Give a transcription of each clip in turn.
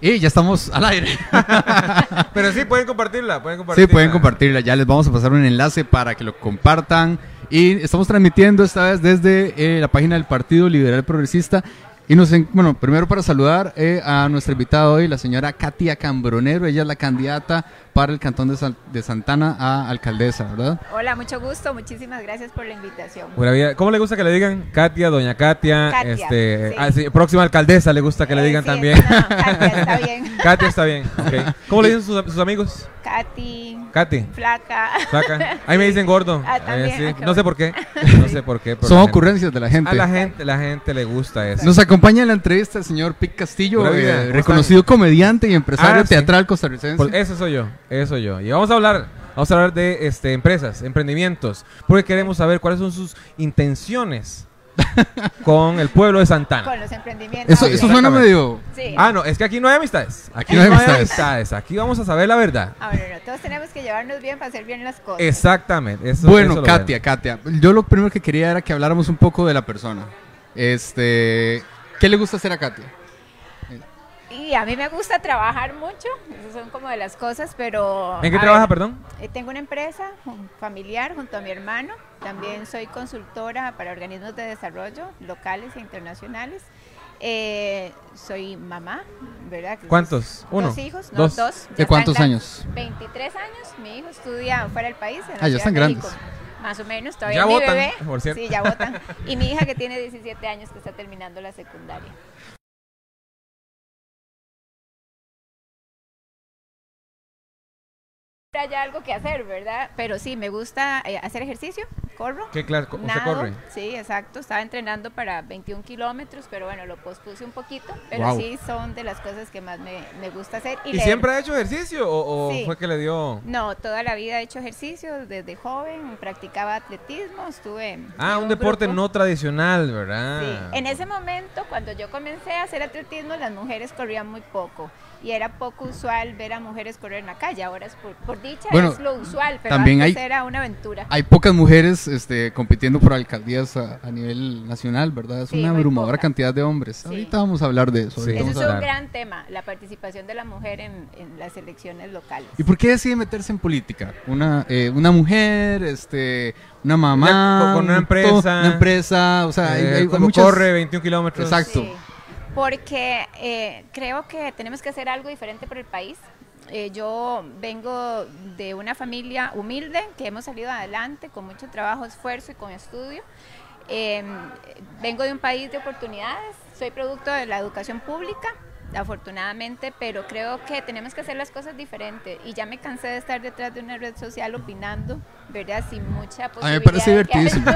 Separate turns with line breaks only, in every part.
Y ya estamos al aire.
Pero sí, pueden compartirla, pueden compartirla.
Sí, pueden compartirla. Ya les vamos a pasar un enlace para que lo compartan. Y estamos transmitiendo esta vez desde eh, la página del Partido Liberal Progresista. Y nos, en- bueno, primero para saludar eh, a nuestra invitada hoy, la señora Katia Cambronero. Ella es la candidata para el Cantón de, San- de Santana a alcaldesa, ¿verdad?
Hola, mucho gusto. Muchísimas gracias por la invitación.
Buena vida. ¿Cómo le gusta que le digan? Katia, doña Katia,
Katia,
este,
sí.
ah, sí, próxima alcaldesa le gusta que le
Eh,
digan
sí,
también.
no, Katia está bien.
Katia está bien. ¿Cómo le dicen sus, sus amigos?
Katy,
Katy,
flaca.
flaca. Ahí me dicen gordo.
Ah, también,
Eh,
ah,
No sé por qué. No sé por qué. pero
Son ocurrencias de la gente.
A la gente, la gente le gusta eso.
Nos acompaña en la entrevista el señor Pic Castillo, eh,
¿cómo
reconocido comediante y empresario
Ah, sí.
teatral costarricense.
Pues eso soy yo, eso yo. Y vamos a hablar, vamos a hablar de este, empresas, emprendimientos, porque queremos saber cuáles son sus intenciones con el pueblo de Santana.
Con los emprendimientos.
eso, eso suena medio...
Sí.
Ah, no, es que aquí no hay amistades. Aquí
no hay amistades.
Aquí vamos a saber la verdad.
Ah, bueno, no, todos tenemos que llevarnos bien para hacer bien las cosas.
Exactamente. Eso,
bueno,
eso
Katia. Katia, yo lo primero que quería era que habláramos un poco de la persona. Este, ¿qué le gusta hacer a Katia?
Y a mí me gusta trabajar mucho. Esas son como de las cosas, pero...
¿En qué trabaja,
ver,
perdón?
eh, tengo una empresa familiar junto a mi hermano. También soy consultora para organismos de desarrollo locales e internacionales. Eh, soy mamá, ¿verdad?
¿Cuántos? Uno.
Dos hijos, no,
Dos.
dos.
¿De cuántos años?
23 años. Mi hijo estudia fuera del país. En
Ah, ya están
México.
grandes.
Más o menos, todavía
Ya
mi
votan,
bebé.
por cierto.
Sí, ya votan. Y mi hija que tiene 17 años que está terminando la secundaria. Hay algo que hacer, ¿verdad? Pero sí, me gusta eh, hacer ejercicio, corro.
¿Qué clase? ¿Usted corre?
Sí, exacto. Estaba entrenando para 21 kilómetros, pero bueno, lo pospuse un poquito. Pero
Guau.
sí son de las cosas que más me, me gusta hacer.
¿Y
leer.
siempre ha hecho ejercicio o, o
Sí.
fue que le dio...?
No, toda la vida he hecho ejercicio desde joven, practicaba atletismo, estuve...
Ah,
en
un deporte
grupo.
no tradicional, ¿verdad?
Sí, en ese momento, cuando yo comencé a hacer atletismo, las mujeres corrían muy poco y era poco usual ver a mujeres correr en la calle. Ahora es por, por dicha,
Bueno,
es lo usual, pero
también
antes
hay-
era una aventura.
Hay pocas mujeres este, compitiendo por alcaldías a, a nivel nacional, ¿verdad? Es
Sí,
una abrumadora cantidad de hombres.
Sí.
Ahorita vamos a hablar de eso.
Sí.
Eso es un gran tema, la participación de la mujer en, en las elecciones locales.
¿Y por qué decide meterse en política? Una, eh, una mujer, este, una mamá,
Ya, con una
un-
empresa.
una empresa, o sea, hay,
Eh,
hay- hay
como
muchas-
corre 21 kilómetros.
Exacto.
Porque eh, creo que tenemos que hacer algo diferente por el país. Eh, yo vengo de una familia humilde que hemos salido adelante con mucho trabajo, esfuerzo y con estudio. Eh, vengo de un país de oportunidades, soy producto de la educación pública, afortunadamente, pero creo que tenemos que hacer las cosas diferentes y ya me cansé de estar detrás de una red social opinando, ¿verdad? Sin mucha
A mí
posibilidad.
me parece divertidísimo.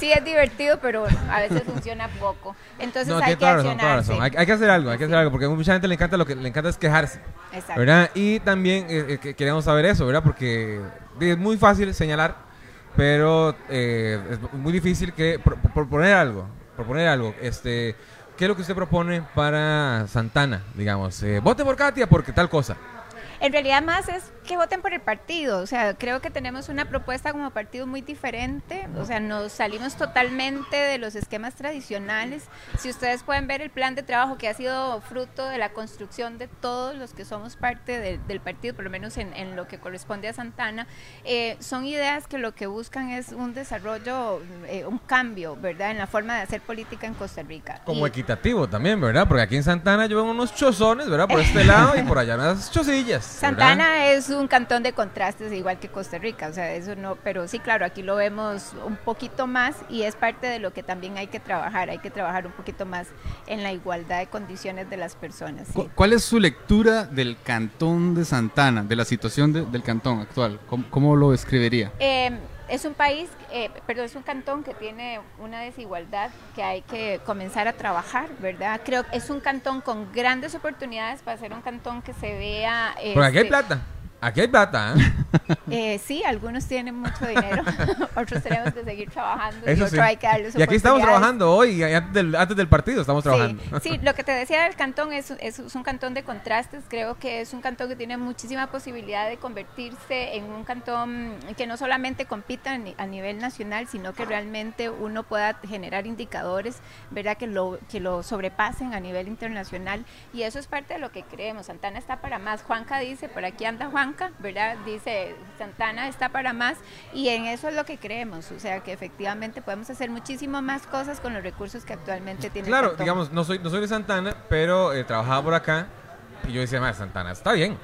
sí, es divertido, pero a veces funciona poco. Entonces
No,
hay
tiene
que
razón,
accionarse.
razón. Hay, hay que hacer algo, hay que hacer algo, porque a mucha gente le encanta lo que le encanta es quejarse,
Exacto.
¿verdad? Y también eh, eh, que- queremos saber eso, ¿verdad? Porque es muy fácil señalar, pero eh, es muy difícil que pro- proponer algo, proponer algo. Este, ¿qué es lo que usted propone para Santana, digamos? Eh, vote por Katia porque tal cosa.
En realidad más es que voten por el partido, o sea, creo que tenemos una propuesta como partido muy diferente, o sea, nos salimos totalmente de los esquemas tradicionales. Si ustedes pueden ver el plan de trabajo que ha sido fruto de la construcción de todos los que somos parte de- del partido, por lo menos en, en lo que corresponde a Santana, eh, son ideas que lo que buscan es un desarrollo, eh, un cambio, ¿verdad?, en la forma de hacer política en Costa Rica.
Como
Y-
equitativo también, ¿verdad? Porque aquí en Santana yo veo unos chozones, ¿verdad? Por este lado y por allá unas chosillas. ¿Verdad?
Santana es un cantón de contrastes igual que Costa Rica, o sea, eso no, pero sí, claro, aquí lo vemos un poquito más y es parte de lo que también hay que trabajar, hay que trabajar un poquito más en la igualdad de condiciones de las personas. sí.
¿Cu- ¿Cuál es su lectura del cantón de Santana, de la situación de- del cantón actual? ¿Cómo, cómo lo escribiría?
Eh, es un país, eh, perdón, es un cantón que tiene una desigualdad que hay que comenzar a trabajar, ¿verdad? Creo que es un cantón con grandes oportunidades para ser un cantón que se vea...
Porque aquí hay
este,
plata. Aquí hay plata, ¿eh?
Eh, sí, algunos tienen mucho dinero, otros tenemos que seguir trabajando
Eso
y
sí.
hay que darles
Y aquí estamos trabajando hoy, antes del, antes del partido estamos trabajando.
Sí, sí, lo que te decía del cantón es, es, es un cantón de contrastes. Creo que es un cantón que tiene muchísima posibilidad de convertirse en un cantón que no solamente compita a ni- a nivel nacional, sino que realmente uno pueda generar indicadores, ¿verdad? Que lo, que lo sobrepasen a nivel internacional. Y eso es parte de lo que creemos. Santana está para más. Juanca dice, por aquí anda ¿verdad? Dice, Santana está para más. Y en eso es lo que creemos. O sea, que efectivamente podemos hacer muchísimo más cosas con los recursos que actualmente tiene
Claro,
cantón.
digamos, no soy, no soy de Santana, pero eh, trabajaba por acá y yo decía, "Ma, Santana está bien.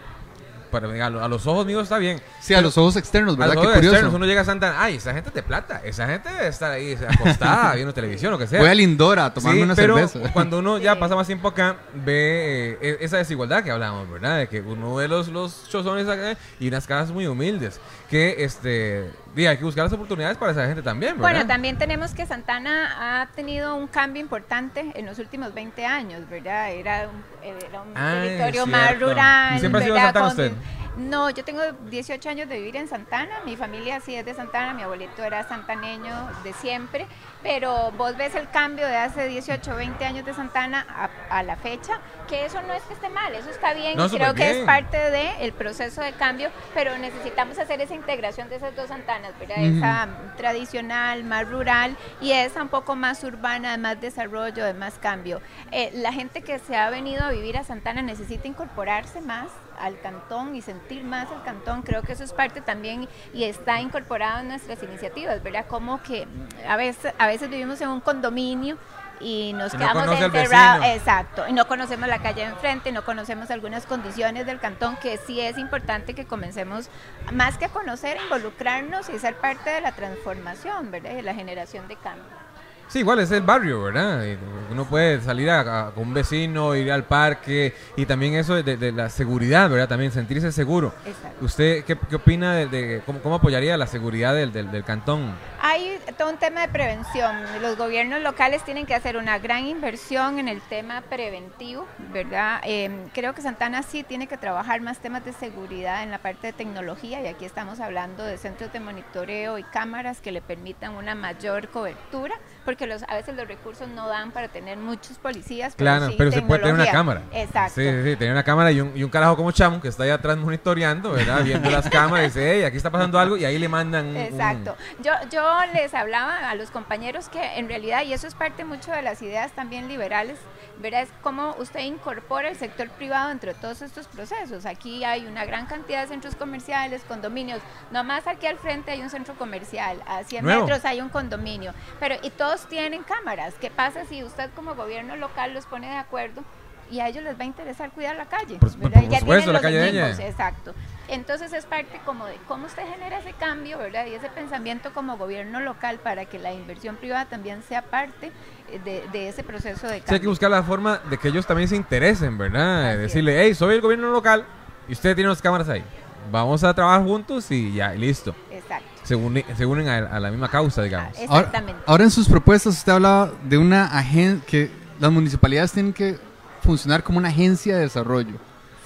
Pero a, lo- a los ojos míos está bien.
Sí, a los ojos externos,
A
¿verdad?
los
Qué
ojos
curioso.
externos uno llega a Santana, ay, esa gente es de plata, esa gente debe estar ahí acostada viendo televisión o que sea.
Voy a Lindora a tomarme
Sí,
una
pero
cerveza.
cuando uno ya pasa más tiempo acá, ve eh, e- esa desigualdad que hablábamos, ¿verdad? De que uno ve los, los chozones acá y unas casas muy humildes. Que este, di, hay que buscar las oportunidades para esa gente también, ¿verdad?
Bueno, también tenemos que Santana ha tenido un cambio importante en los últimos 20 años, ¿verdad? Era un, era un
Ah,
territorio más rural.
¿Y siempre ha sido. Santana
Con-
usted?
No, yo tengo 18 años de vivir en Santana, mi familia sí es de Santana, mi abuelito era santaneño de siempre, pero vos ves el cambio de hace 18, 20 años de Santana a, a la fecha, que eso no es que esté mal, eso está bien
No,
y creo que
bien.
es parte del proceso de cambio, pero necesitamos hacer esa integración de esas dos Santanas, ¿verdad? Esa tradicional, más rural y esa un poco más urbana, de más desarrollo, de más cambio. Eh, la gente que se ha venido a vivir a Santana necesita incorporarse más al cantón y sentir más el cantón. Creo que eso es parte también y está incorporado en nuestras iniciativas, ¿verdad? Como que a veces, a veces vivimos en un condominio y nos
Y
quedamos
al vecino.
Exacto, y no conocemos la calle de enfrente, no conocemos algunas condiciones del cantón que sí es importante que comencemos más que a conocer, involucrarnos y ser parte de la transformación, ¿verdad? De la generación de cambio.
Sí, igual es el barrio, ¿verdad? Uno puede salir a, a- con un vecino, ir al parque y también eso de, de la seguridad, ¿verdad? También sentirse seguro.
Exacto.
¿Usted qué, qué opina de, de- cómo, cómo apoyaría la seguridad del, del, del cantón?
Hay todo un tema de prevención. Los gobiernos locales tienen que hacer una gran inversión en el tema preventivo, ¿verdad? Eh, creo que Santana sí tiene que trabajar más temas de seguridad en la parte de tecnología y aquí estamos hablando de centros de monitoreo y cámaras que le permitan una mayor cobertura, porque los, a veces los recursos no dan para tener muchos policías. pero
Claro,
sí
pero se puede tener una cámara.
Exacto.
Sí, sí, sí, tener una cámara y un, y un carajo como Chamo que está ahí atrás monitoreando, ¿verdad? Viendo las cámaras y dice, hey, aquí está pasando algo y ahí le mandan un-
Exacto. Yo, yo les hablaba a los compañeros que en realidad, y eso es parte mucho de las ideas también liberales, ¿verdad? Es cómo usted incorpora el sector privado dentro de todos estos procesos. Aquí hay una gran cantidad de centros comerciales, condominios. Nomás aquí al frente hay un centro comercial, a 100
Nuevo.
metros hay un condominio. Pero, y todos tienen cámaras. ¿Qué pasa si usted como gobierno local los pone de acuerdo? Y a ellos les va a interesar cuidar la calle.
Por- por-
¿verdad?
por
Ya
supuesto,
tienen
la calle de ella.
Exacto. Entonces es parte como de cómo usted genera ese cambio, ¿verdad? Y ese pensamiento como gobierno local para que la inversión privada también sea parte eh, de, de ese proceso de
Sí, hay que
cambio.
buscar la forma de que ellos también se interesen, ¿verdad?
Así es.
Decirle, hey, soy el gobierno local y usted tiene las cámaras ahí. Vamos a trabajar juntos y ya, y listo.
Exacto.
Se, se unen a, a la misma causa, digamos.
Ah,
Ahora,
Exactamente.
ahora en sus propuestas usted hablaba de una agencia que las municipalidades tienen que funcionar como una agencia de desarrollo.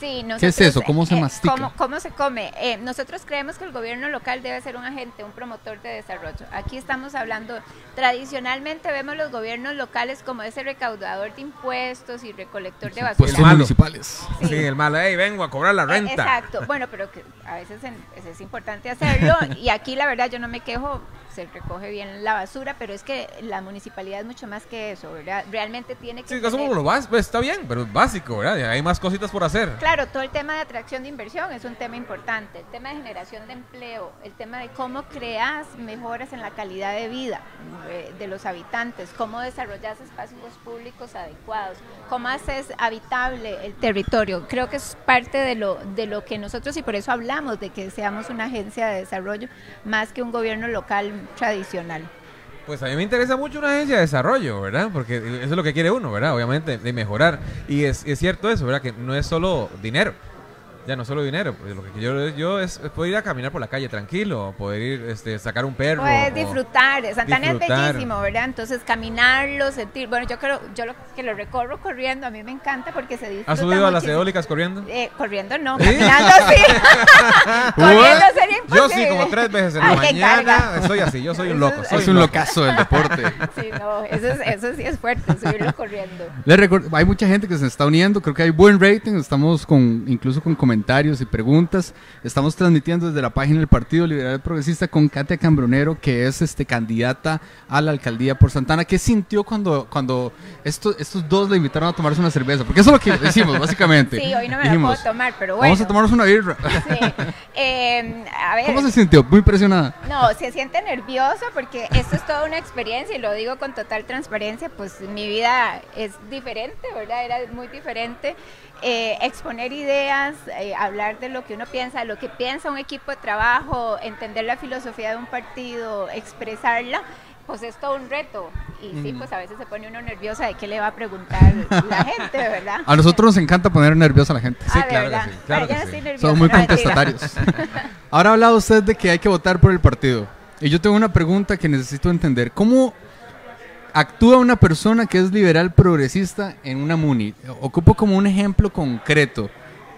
Sí,
¿Qué es eso? ¿Cómo se
eh,
mastica?
¿cómo, cómo se come? Eh, nosotros creemos que el gobierno local debe ser un agente, un promotor de desarrollo. Aquí estamos hablando, tradicionalmente vemos los gobiernos locales como ese recaudador de impuestos y recolector de basura.
Puestos
malo.
municipales.
Sí.
Sí, el malo, hey, vengo a cobrar la
Eh,
renta.
Exacto, bueno, pero que a veces en- es importante hacerlo y aquí la verdad yo no me quejo, se recoge bien la basura, pero es que la municipalidad es mucho más que eso, ¿verdad? Realmente tiene que
Sí,
tener-
lo pues está bien, pero es básico, ¿verdad? Hay más cositas por hacer.
Claro, todo el tema de atracción de inversión es un tema importante, el tema de generación de empleo, el tema de cómo creas mejoras en la calidad de vida eh, de los habitantes, cómo desarrollas espacios públicos adecuados, cómo haces habitable el territorio. Creo que es parte de lo, de lo que nosotros, y por eso hablamos de que seamos una agencia de desarrollo más que un gobierno local tradicional.
Pues a mí me interesa mucho una agencia de desarrollo, ¿verdad? Porque eso es lo que quiere uno, ¿verdad? Obviamente, de mejorar. Y es, es cierto eso, ¿verdad? Que no es solo dinero. Ya no solo dinero. Pues lo que yo, yo es, es poder ir a caminar por la calle tranquilo, poder ir, este, sacar un perro.
Puedes disfrutar, Santana
disfrutar.
es bellísimo, ¿verdad? Entonces caminarlo, sentir, bueno, yo creo, yo lo, que lo recorro corriendo, a mí me encanta porque se disfruta
¿Has subido a las eólicas corriendo?
Eh, corriendo no,
¿Sí?
caminando sí. corriendo sería
Yo sí, como tres veces en la
Ay,
mañana. Estoy así, yo soy un loco. soy
Es un
loco.
locazo del deporte.
Sí, no, eso, es- eso sí es fuerte, subirlo corriendo.
Les recuerdo- hay mucha gente que se está uniendo, creo que hay buen rating, estamos con incluso con comentarios y preguntas. Estamos transmitiendo desde la página del Partido Liberal Progresista con Katia Cambronero, que es este candidata a la alcaldía por Santana. ¿Qué sintió cuando, cuando estos, estos dos le invitaron a tomarse una cerveza? Porque eso es lo que decimos, básicamente.
Sí, hoy no me
Dijimos,
la puedo tomar, pero bueno.
Vamos a tomarnos una birra.
Sí. Eh, a ver,
¿Cómo se sintió? Muy impresionada.
No, se siente nervioso porque esto es toda una experiencia y lo digo con total transparencia, pues mi vida es diferente, ¿verdad? Era muy diferente. Eh, exponer ideas, eh, hablar de lo que uno piensa, lo que piensa un equipo de trabajo, entender la filosofía de un partido, expresarla, pues es todo un reto. Y sí, pues a veces se pone uno nerviosa de qué le va a preguntar la gente, ¿verdad?
A nosotros nos encanta poner nerviosa a la gente.
Sí,
Ah, ¿de
claro que sí, claro que sí.
nerviosa,
Somos muy contestatarios. Ahora ha hablado usted de que hay que votar por el partido. Y yo tengo una pregunta que necesito entender. ¿Cómo actúa una persona que es liberal progresista en una MUNI? Ocupo como un ejemplo concreto.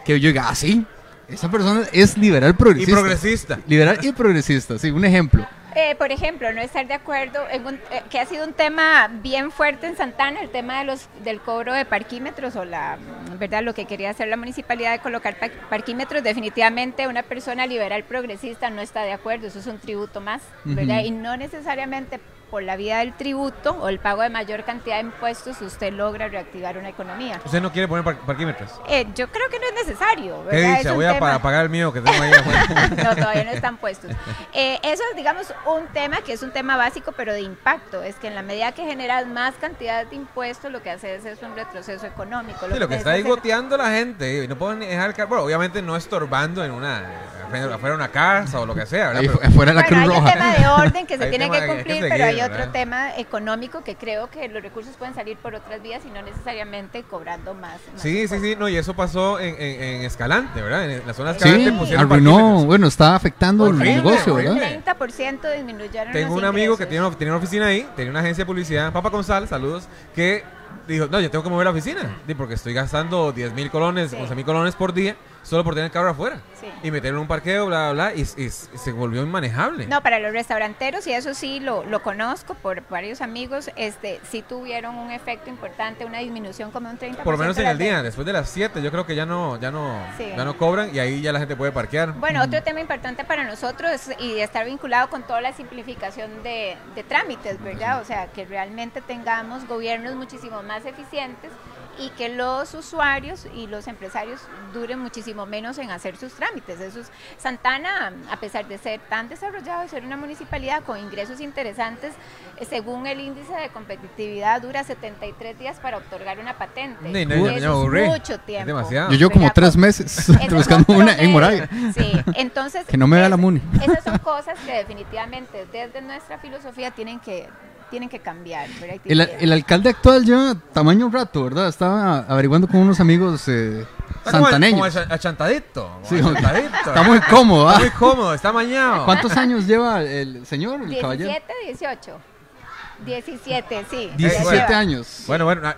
Que yo diga, ah, sí, esa persona es liberal
Y
progresista.
progresista.
Liberal y progresista, sí, un ejemplo.
Eh, por ejemplo, no estar de acuerdo en un, eh, que ha sido un tema bien fuerte en Santana, el tema de los del cobro de parquímetros o la verdad lo que quería hacer la municipalidad de colocar pa- parquímetros. Definitivamente una persona liberal progresista no está de acuerdo, eso es un tributo más, ¿verdad? Y no necesariamente por la vía del tributo o el pago de mayor cantidad de impuestos usted logra reactivar una economía.
¿Usted no quiere poner par- parquímetros?
Eh, yo creo que no es necesario.
¿Qué
¿verdad? Es
dice? Voy a pa- pagar el mío que tengo ahí afuera.
no, todavía no están puestos. Eh, eso es, digamos, un tema que es un tema básico, pero de impacto. Es que en la medida que generas más cantidad de impuestos, lo que haces es un retroceso económico.
Sí, lo que está ahí
hacer-
goteando la gente y no pueden dejar el carro. Bueno, obviamente no estorbando en una afuera afuera de una casa o lo que sea, ¿verdad?
Ahí
Pero-
fu- fuera de la
Bueno, hay
Cruz
un tema de orden que se tiene que
que que
cumplir, pero hay
¿verdad?
otro tema económico que creo que los recursos pueden salir por otras vías y no necesariamente cobrando más. más
Sí, sí,
impuestos.
sí, no, y eso pasó en, en, en Escalante, ¿verdad? En la zona
Sí,
Escalante
arruinó,
parquímetros.
bueno, está afectando el negocio. ¿verdad?
30% disminuyeron
Tengo
los
un amigo que tiene una, tenía una oficina ahí, tenía una agencia de publicidad, Papa González, saludos, que dijo, no, yo tengo que mover la oficina, porque estoy gastando 10 mil colones,
Sí.
11 mil colones por día, solo por tener el carro afuera.
Sí.
Y meterlo en un parqueo, bla, bla, bla, y, y- y se volvió inmanejable.
No, para los restauranteros, y eso sí lo, lo conozco por varios amigos, este sí tuvieron un efecto importante, una disminución como un 30%.
por lo menos en el día, después de las 7, yo creo que ya no, ya no,
Sí.
ya no cobran y ahí ya la gente puede parquear.
Bueno, otro tema importante para nosotros y estar vinculado con toda la simplificación de, de trámites, ¿verdad? O sea, que realmente tengamos gobiernos muchísimo más eficientes y que los usuarios y los empresarios duren muchísimo menos en hacer sus trámites. Eso es, Santana, a pesar de ser tan desarrollado y ser una municipalidad con ingresos interesantes, eh, según el índice de competitividad, dura 73 días para otorgar una patente.
No,
eso es mucho
Es
tiempo.
demasiado.
Yo llevo como
¿verdad?
tres meses
Ese es
buscando
un
una en. Moravia.
Sí, entonces.
Que no me vea la MUNI.
Esas son cosas que definitivamente desde nuestra filosofía tienen que, tienen que cambiar. Y
El, el alcalde actual lleva tamaño rato, ¿verdad? Estaba averiguando con unos amigos eh,
Está como,
santaneños.
como achantadito. como
Sí,
achantadito.
Está muy cómodo,
Está
¿ah?
muy cómodo, está mañado.
¿Cuántos años lleva el señor, el caballero?
17, 18. 17, sí.
17
lleva.
años.
Bueno, bueno,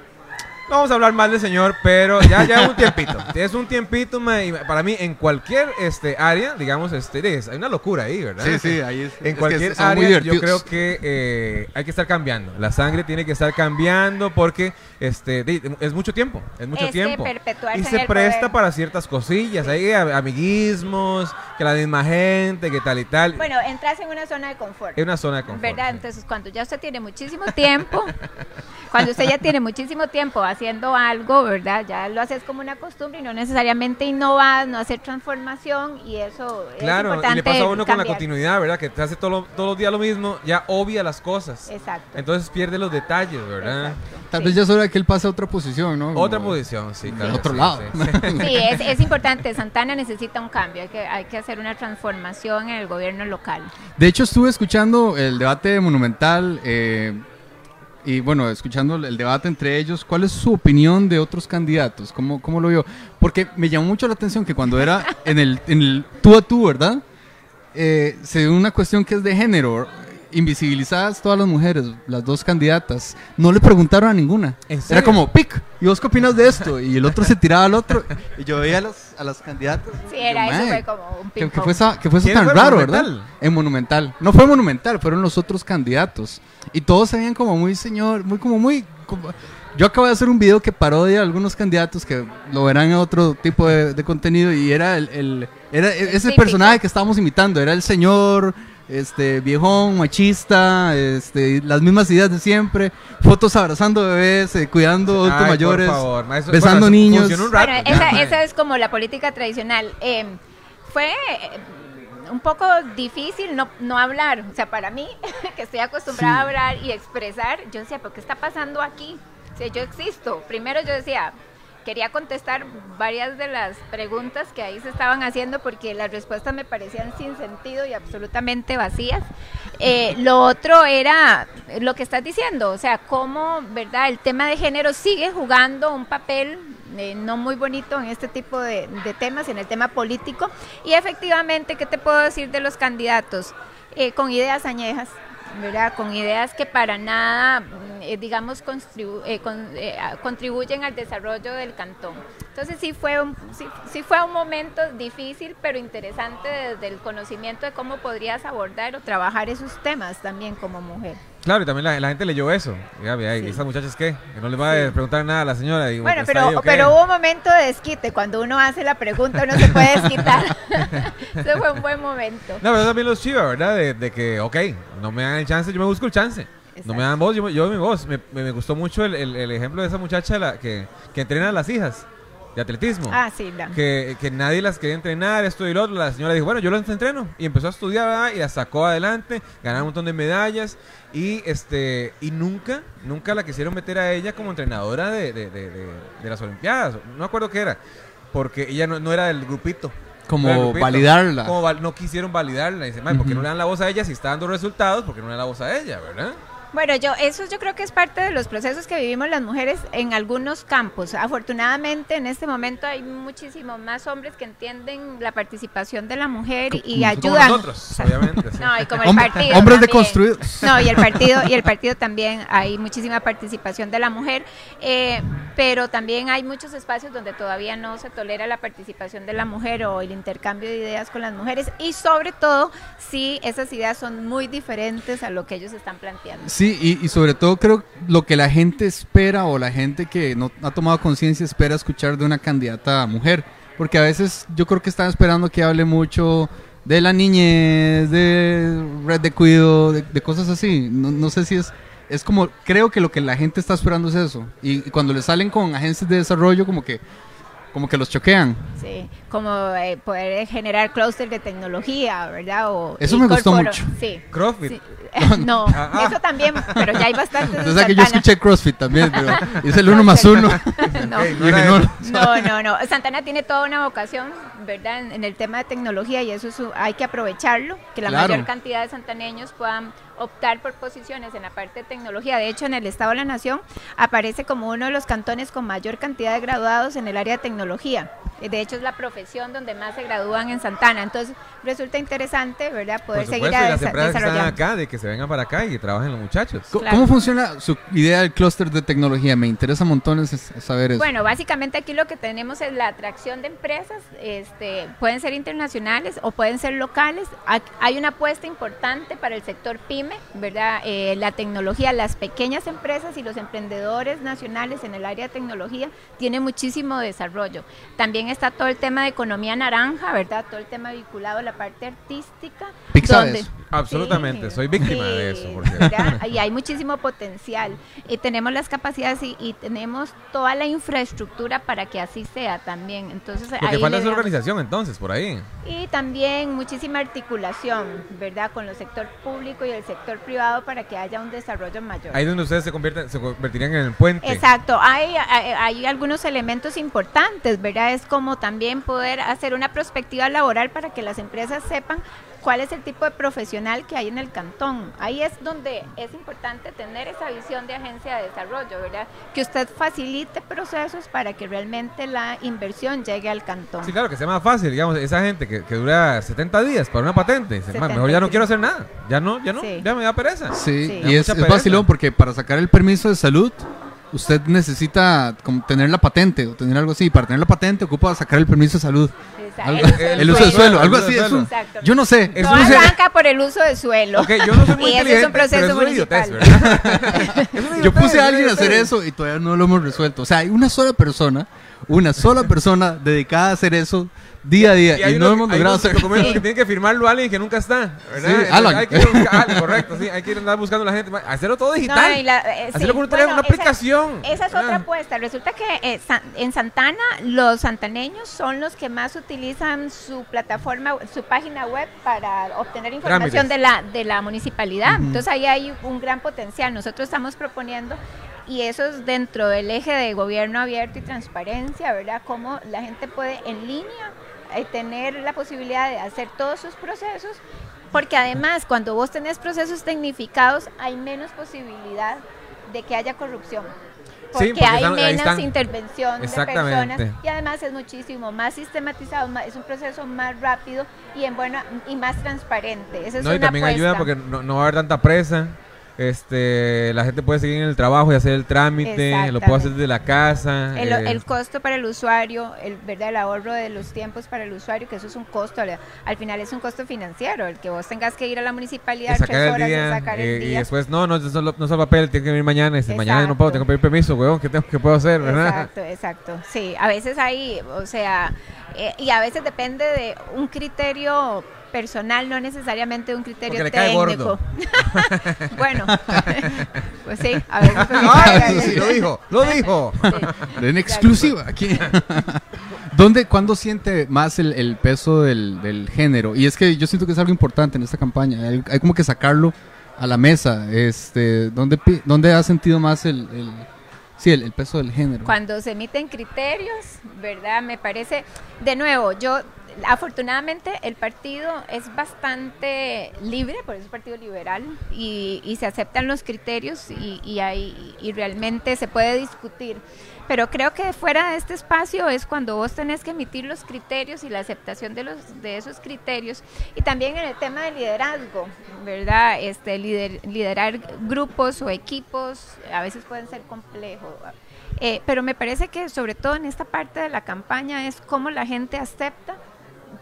no vamos a hablar mal del señor, pero ya ya un tiempito. Es un tiempito, ma, y para mí en cualquier este área, digamos, este es- hay una locura ahí, ¿verdad?
Sí, sí, ahí es.
En
es
cualquier área yo creo que eh, hay que estar cambiando. La sangre tiene que estar cambiando porque este es mucho tiempo, es mucho tiempo. y
en
se presta
poder.
para ciertas cosillas, hay amiguismos, que la misma gente, que tal y tal.
Bueno, entras en una zona de confort.
es una zona de confort.
¿Verdad?
sí.
Entonces, cuando ya usted tiene muchísimo tiempo, cuando usted ya tiene muchísimo tiempo haciendo algo, ¿verdad? Ya lo haces como una costumbre y no necesariamente innovas, no hacer transformación y eso
Claro,
es importante
y le pasa a uno con la continuidad, ¿verdad? Que te hace todo lo- todos los días lo mismo, ya obvia las cosas.
Exacto.
Entonces pierde los detalles, ¿verdad?
Exacto.
Tal
Sí.
vez ya de que él pase a otra posición, ¿no?
Otra
Como
posición, sí, claro.
Otro
sí,
lado.
sí, sí.
Sí, es, es importante. Santana necesita un cambio. Hay que, hay que hacer una transformación en el gobierno local.
De hecho, estuve escuchando el debate de Monumental eh, y, bueno, escuchando el debate entre ellos. ¿Cuál es su opinión de otros candidatos? ¿Cómo, cómo lo vio? Porque me llamó mucho la atención que cuando era en el, en el tú a tú, ¿verdad? Eh, se dio una cuestión que es de género. Invisibilizadas todas las mujeres, las dos candidatas. No le preguntaron a ninguna.
¿En
Era como, pic, ¿y vos qué opinas de esto? Y el otro se tiraba al otro. Y yo veía a las, a las candidatas.
Sí, era
yo,
eso,
"Mae,
fue como un ping
que fue, esa- que fue eso
¿Quién
tan
fue
raro,
Monumental?
¿verdad? En Monumental. No fue Monumental, fueron los otros candidatos. Y todos se veían como muy señor, muy como muy... como- Yo acabo de hacer un video que parodia a algunos candidatos que lo verán en otro tipo de, de contenido y era el, el- era ese
típico.
personaje que estábamos imitando, era el señor este viejón, machista, este las mismas ideas de siempre, fotos abrazando bebés, eh, cuidando adultos
Ay,
mayores,
por favor, ma, eso-
besando
bueno,
niños.
funcionó un rato,
Bueno,
ya,
esa, es como la política tradicional. Eh, fue eh, un poco difícil no, no hablar. O sea, para mí, que estoy acostumbrada
Sí.
a hablar y expresar, yo decía, ¿pero qué está pasando aquí? O sea, yo existo. Primero yo decía, quería contestar varias de las preguntas que ahí se estaban haciendo porque las respuestas me parecían sin sentido y absolutamente vacías. Eh, lo otro era lo que estás diciendo, o sea, cómo, ¿verdad? El tema de género sigue jugando un papel eh, no muy bonito en este tipo de, de temas, en el tema político. Y efectivamente, ¿qué te puedo decir de los candidatos? Eh, con ideas añejas, ¿verdad? Con ideas que para nada, mm, eh, digamos, contribu- eh, con- eh, contribuyen al desarrollo del cantón. Entonces sí fue, un, sí, sí fue un momento difícil, pero interesante desde el conocimiento de cómo podrías abordar o trabajar esos temas también como mujer.
Claro, y también la, la gente leyó eso. ¿y
Sí.
esas muchachas qué? Que no les va a preguntar nada a la señora. y,
Bueno,
¿está
pero,
ahí
pero hubo un momento de desquite. Cuando uno hace la pregunta, uno se puede desquitar. Ese fue un buen momento.
No, pero también los chivas, ¿verdad? De, de que, ok, no me dan el chance, yo me busco el chance. No me dan voz, yo, yo doy mi voz. Me, me- me gustó mucho el, el- el ejemplo de esa muchacha la, que, que entrena a las hijas de atletismo.
Ah, sí,
que, que nadie las quería entrenar, esto y lo otro. La señora dijo, bueno, yo las entreno. Y empezó a estudiar ¿verdad? y la sacó adelante, ganaron un montón de medallas. Y este y nunca, nunca la quisieron meter a ella como entrenadora de, de- de- de- de las Olimpiadas. No me acuerdo qué era. Porque ella no, no era del grupito.
Como
No grupito.
validarla.
Como val- no quisieron validarla. Dice, "Mae, ¿por qué no le dan la voz a ella si está dando resultados? ¿Por qué no le dan la voz a ella, verdad?
Bueno, yo eso yo creo que es parte de los procesos que vivimos las mujeres en algunos campos. Afortunadamente en este momento hay muchísimos más hombres que entienden la participación de la mujer y
Como-
ayudan.
Como nosotros, obviamente. sí.
No, y como el
Hombre-
partido.
hombres deconstruidos.
No, y el partido, y el partido también hay muchísima participación de la mujer, eh, pero también hay muchos espacios donde todavía no se tolera la participación de la mujer o el intercambio de ideas con las mujeres, y sobre todo si esas ideas son muy diferentes a lo que ellos están planteando.
Sí, y, y sobre todo creo lo que la gente espera o la gente que no ha tomado conciencia espera escuchar de una candidata mujer. Porque a veces yo creo que están esperando que hable mucho de la niñez, de red de cuido, de, cosas así. No, no sé si es... Es como, creo que lo que la gente está esperando es eso. Y, y cuando le salen con agencias de desarrollo, como que, como que los choquean.
Sí, como eh, poder generar clúster de tecnología, ¿verdad? O
Eso me gustó mucho.
Sí.
CrossFit.
sí. no,
Ah, ah.
eso también, pero ya hay bastantes. en
Entonces, que yo escuché CrossFit también, pero es el uno más uno.
No.
No.
No, no, no. Santana tiene toda una vocación, ¿verdad? En, en el tema de tecnología y eso es hay que aprovecharlo, que la
Claro.
mayor cantidad de santaneños puedan optar por posiciones en la parte de tecnología. De hecho, en el Estado de la Nación aparece como uno de los cantones con mayor cantidad de graduados en el área de tecnología. De hecho, es la profesión donde más se gradúan en Santana. Entonces, resulta interesante, ¿verdad?
Por
Poder
supuesto,
seguir
y
a
las
desa-
empresas que están
desarrollando.
acá, de que se vengan para acá y que trabajen los muchachos.
Claro.
¿Cómo funciona su idea del clúster de tecnología? Me interesa montones es- saber eso.
Bueno, básicamente aquí lo que tenemos es la atracción de empresas, este, pueden ser internacionales o pueden ser locales. Hay una apuesta importante para el sector pyme, ¿verdad? Eh, la tecnología, las pequeñas empresas y los emprendedores nacionales en el área de tecnología tienen muchísimo desarrollo. También está todo el tema de economía naranja, ¿verdad? Todo el tema vinculado a la parte artística. Donde-
Absolutamente, soy víctima de eso, porque-.
Y hay muchísimo potencial. Y tenemos las capacidades y, y tenemos toda la infraestructura para que así sea también. Entonces,
Lo que falta es organización entonces, por ahí.
Y también muchísima articulación, ¿verdad? Con el sector público y el sector privado para que haya un desarrollo mayor.
Ahí es donde ustedes se, convierten, se convertirían en el puente.
Exacto, hay, hay, hay algunos elementos importantes, ¿verdad? Es como también poder hacer una perspectiva laboral para que las empresas sepan cuál es el tipo de profesional que hay en el cantón. Ahí es donde es importante tener esa visión de agencia de desarrollo, ¿verdad? Que usted facilite procesos para que realmente la inversión llegue al cantón.
Sí, claro, que sea más fácil, digamos, esa gente que, que dura 70 días para una patente, dice, "Man, mejor ya no
70.
quiero hacer nada, ya no, ya no,
Sí.
ya me da pereza.
Sí,
Sí.
y es, es vacilón porque para sacar el permiso de salud, usted necesita como tener la patente o tener algo así. Para tener la patente ocupa sacar el permiso de salud.
Exacto.
Algo-
El
el,
uso
del suelo, algo así.
suelo.
Exacto.
yo no sé.
Un-
arranca por el uso del suelo.
Ok, yo no soy muy
Y ese es un proceso
una idiotez,
Yo puse a alguien a hacer eso y todavía no lo hemos resuelto. O sea, hay una sola persona, una sola persona dedicada a hacer eso día a día
Y hay
y, no hemos logrado
documentos
Sí.
que tiene que firmarlo alguien que nunca está, ¿verdad?
Sí,
Entonces,
Alan.
Hay que ir buscar, Alan, correcto, sí, hay que ir andar buscando a la gente. Hacerlo todo digital.
No, y la- eh,
Hacerlo
sí,
con un teléfono,
bueno,
una aplicación.
Esa, esa es
Ah.
otra apuesta. Resulta que eh, San- en Santana los santaneños son los que más utilizan su plataforma, su página web para obtener información
Trámites.
de la, de la municipalidad. Entonces ahí hay un gran potencial. Nosotros estamos proponiendo y eso es dentro del eje de gobierno abierto y transparencia, ¿verdad? Cómo la gente puede en línea eh, tener la posibilidad de hacer todos sus procesos, porque además cuando vos tenés procesos tecnificados hay menos posibilidad de que haya corrupción. Porque,
porque
hay
están-
menos
están.
intervención de personas y además es muchísimo más sistematizado, ma- es un proceso más rápido y en buena y más transparente. Esa es
No, y
una
también ayuda porque no, no va a haber tanta presa. Este, la gente puede seguir en el trabajo y hacer el trámite, lo puede hacer desde la casa.
El,
eh,
el costo para el usuario, el, ¿verdad? el ahorro de los tiempos para el usuario, que eso es un costo, al- al final es un costo financiero, el que vos tengas que ir a la municipalidad
sacar
tres
el
horas
día,
de sacar
eh,
el
y
día.
después, no, no, eso no es el papel, tiene que venir mañana. Y dice, mañana no puedo, tengo que pedir permiso, weón, ¿qué, tengo, qué puedo hacer, verdad?
Exacto, exacto. Sí, a veces hay, o sea, eh, y a veces depende de un criterio personal, no necesariamente un criterio
Porque le cae
técnico. bueno, pues sí, a
¡Ay,
cae
eso sí, lo dijo! ¡Lo dijo!
Sí.
En exclusiva aquí. ¿Dónde, cuándo siente más el, el peso del, del género? Y es que yo siento que es algo importante en esta campaña. Hay, hay como que sacarlo a la mesa. Este, ¿dónde, dónde ha sentido más el, el- sí, el, el peso del género?
Cuando se emiten criterios, ¿verdad? Me parece, de nuevo, yo afortunadamente el partido es bastante libre, por eso es partido liberal, y, y se aceptan los criterios y, y, hay, y realmente se puede discutir. Pero creo que fuera de este espacio es cuando vos tenés que emitir los criterios y la aceptación de, los, de esos criterios. Y también en el tema de liderazgo, ¿verdad? Este, lider- liderar grupos o equipos a veces pueden ser complejos. Eh, pero me parece que sobre todo en esta parte de la campaña es cómo la gente acepta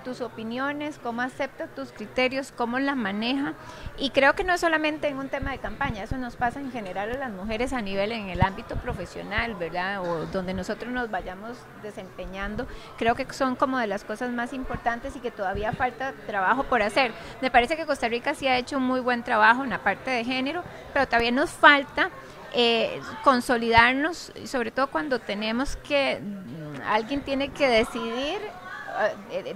tus opiniones, cómo acepta tus criterios, cómo la maneja. Y creo que no es solamente en un tema de campaña, eso nos pasa en general a las mujeres a nivel en el ámbito profesional, ¿verdad? O donde nosotros nos vayamos desempeñando. Creo que son como de las cosas más importantes y que todavía falta trabajo por hacer. Me parece que Costa Rica sí ha hecho un muy buen trabajo en la parte de género, pero todavía nos falta eh, consolidarnos, sobre todo cuando tenemos que, mm, alguien tiene que decidir, de-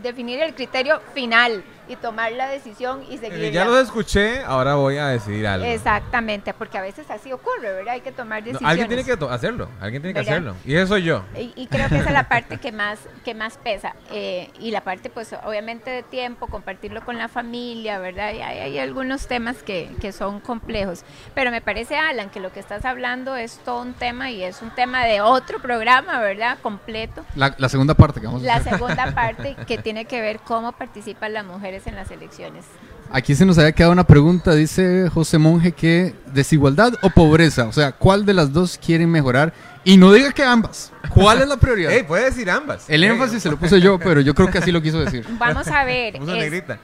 definir el criterio final y tomar la decisión y seguir.
ya los escuché, ahora voy a decidir algo.
Exactamente, porque a veces así ocurre, ¿verdad? Hay que tomar
No,
decisiones.
alguien tiene que to- hacerlo, alguien tiene que hacerlo. Y eso soy yo.
Y, y creo que esa es la parte que más que más pesa eh, y la parte pues obviamente de tiempo compartirlo con la familia verdad y hay, hay algunos temas que, que son complejos pero me parece Alan que lo que estás hablando es todo un tema y es un tema de otro programa verdad completo
La, la segunda parte que vamos a
la
hacer.
segunda parte que tiene que ver cómo participan las mujeres en las elecciones
Aquí se nos había quedado una pregunta, dice José Monje, que desigualdad o pobreza, o sea, ¿cuál de las dos quieren mejorar? Y no diga que ambas. ¿Cuál es la prioridad?
Ey, puede decir ambas.
El énfasis se lo puse yo, pero yo creo que así lo quiso decir.
vamos a ver es-
negrita.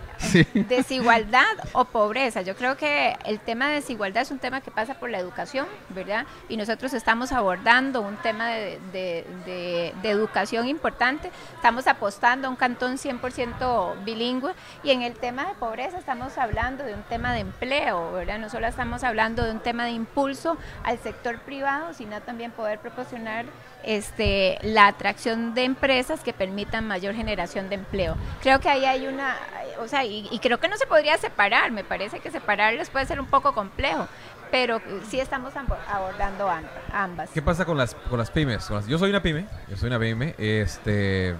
Desigualdad o pobreza. Yo creo que el tema de desigualdad es un tema que pasa por la educación, ¿verdad? Y nosotros estamos abordando un tema de- de educación importante. Estamos apostando a un cantón 100% bilingüe. Y en el tema de pobreza estamos hablando de un tema de empleo, ¿verdad? No solo estamos hablando de un tema de impulso al sector privado, sino también poder proporcionar este, la atracción de empresas que permitan mayor generación de empleo. Creo que ahí hay una, o sea, y, y creo que no se podría separar, me parece que separarlos puede ser un poco complejo, pero sí estamos abo- abordando am- ambas.
¿Qué pasa con las, con las pymes? Yo soy una pyme, yo soy una pyme, este...